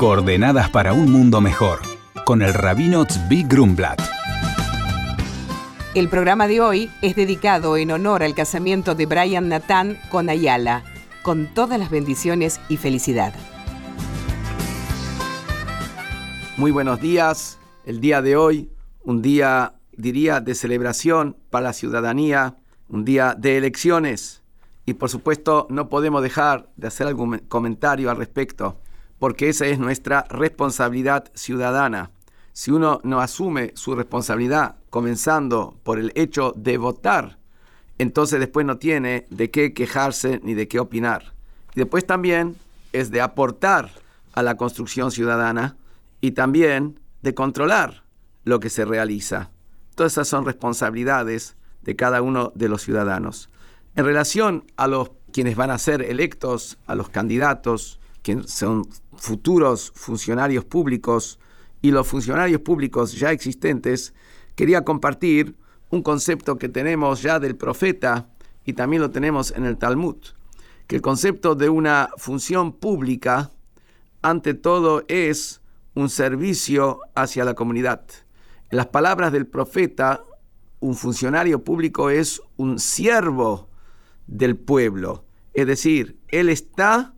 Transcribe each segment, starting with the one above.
Coordenadas para un mundo mejor, con el rabino Tzvi Grumblat. El programa de hoy es dedicado en honor al casamiento de Brian Nathan con Ayala, con todas las bendiciones y felicidad. Muy buenos días. El día de hoy, un día, diría, de celebración para la ciudadanía, un día de elecciones. Y por supuesto, no podemos dejar de hacer algún comentario al respecto porque esa es nuestra responsabilidad ciudadana. Si uno no asume su responsabilidad, comenzando por el hecho de votar, entonces después no tiene de qué quejarse ni de qué opinar. Y después también es de aportar a la construcción ciudadana y también de controlar lo que se realiza. Todas esas son responsabilidades de cada uno de los ciudadanos. En relación a los quienes van a ser electos, a los candidatos, que son futuros funcionarios públicos y los funcionarios públicos ya existentes, quería compartir un concepto que tenemos ya del profeta y también lo tenemos en el Talmud, que el concepto de una función pública, ante todo, es un servicio hacia la comunidad. En las palabras del profeta, un funcionario público es un siervo del pueblo, es decir, él está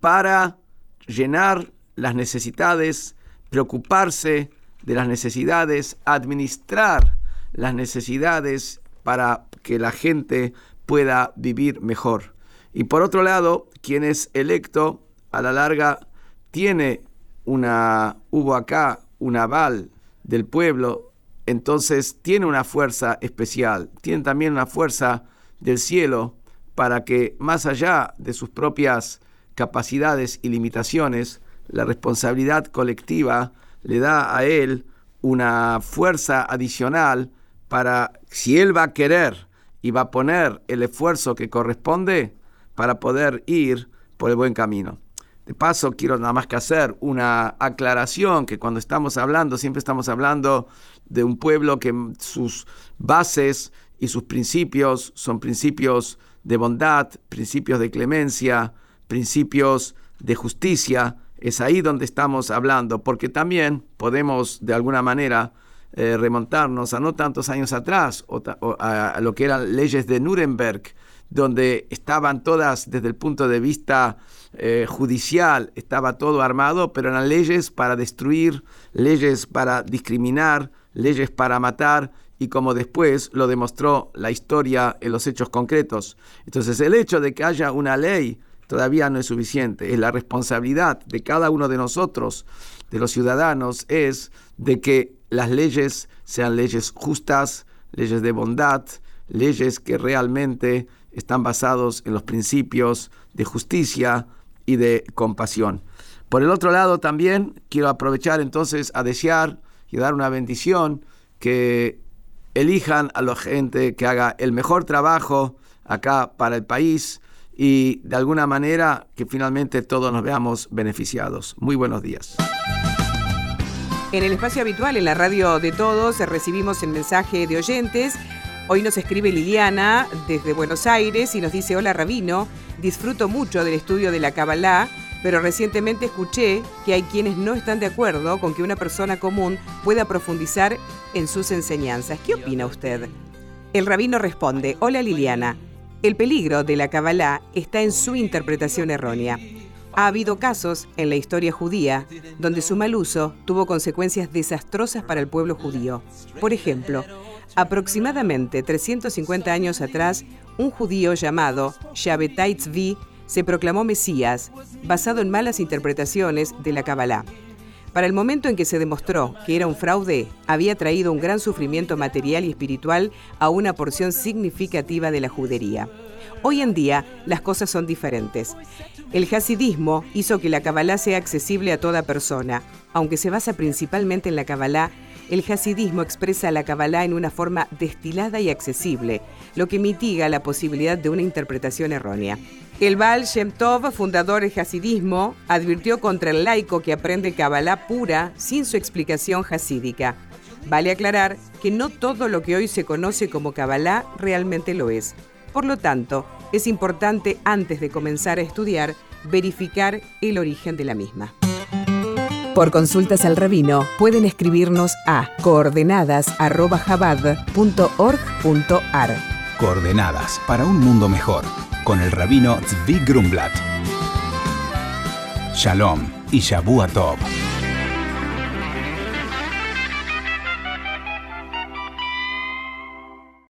para llenar las necesidades, preocuparse de las necesidades, administrar las necesidades para que la gente pueda vivir mejor. Y por otro lado, quien es electo a la larga tiene una, hubo acá un aval del pueblo, entonces tiene una fuerza especial, tiene también una fuerza del cielo para que más allá de sus propias capacidades y limitaciones, la responsabilidad colectiva le da a él una fuerza adicional para, si él va a querer y va a poner el esfuerzo que corresponde para poder ir por el buen camino. De paso, quiero nada más que hacer una aclaración, que cuando estamos hablando, siempre estamos hablando de un pueblo que sus bases y sus principios son principios de bondad, principios de clemencia, principios de justicia, es ahí donde estamos hablando, porque también podemos de alguna manera eh, remontarnos a no tantos años atrás, o, a, lo que eran leyes de Nuremberg, donde estaban todas desde el punto de vista eh, judicial, estaba todo armado, pero eran leyes para destruir, leyes para discriminar, leyes para matar, y como después lo demostró la historia en los hechos concretos. Entonces el hecho de que haya una ley todavía no es suficiente. Es la responsabilidad de cada uno de nosotros, de los ciudadanos, es de que las leyes sean leyes justas, leyes de bondad, leyes que realmente están basados en los principios de justicia y de compasión. Por el otro lado, también quiero aprovechar entonces a desear y dar una bendición que elijan a la gente que haga el mejor trabajo acá para el país, y de alguna manera que finalmente todos nos veamos beneficiados. Muy buenos días. En el espacio habitual, en la radio de todos, recibimos el mensaje de oyentes. Hoy nos escribe Liliana desde Buenos Aires y nos dice, hola Rabino, disfruto mucho del estudio de la Kabbalah, pero recientemente escuché que hay quienes no están de acuerdo con que una persona común pueda profundizar en sus enseñanzas. ¿Qué opina usted? El rabino responde, hola Liliana, el peligro de la Kabbalah está en su interpretación errónea. Ha habido casos en la historia judía donde su mal uso tuvo consecuencias desastrosas para el pueblo judío. Por ejemplo, aproximadamente 350 años atrás, un judío llamado Shabbatai Tzvi se proclamó Mesías, basado en malas interpretaciones de la Kabbalah. Para el momento en que se demostró que era un fraude, había traído un gran sufrimiento material y espiritual a una porción significativa de la judería. Hoy en día las cosas son diferentes. El hasidismo hizo que la Kabbalah sea accesible a toda persona. Aunque se basa principalmente en la Kabbalah, el hasidismo expresa la Kabbalah en una forma destilada y accesible, lo que mitiga la posibilidad de una interpretación errónea. El Baal Shem Tov, fundador del hasidismo, advirtió contra el laico que aprende Kabbalah pura sin su explicación hasídica. Vale aclarar que no todo lo que hoy se conoce como Kabbalah realmente lo es. Por lo tanto, es importante antes de comenzar a estudiar verificar el origen de la misma. Por consultas al rabino pueden escribirnos a coordenadas.jabad.org.ar. Coordenadas para un mundo mejor con el rabino Zvi Grumblat. Shalom y Shabu Tov.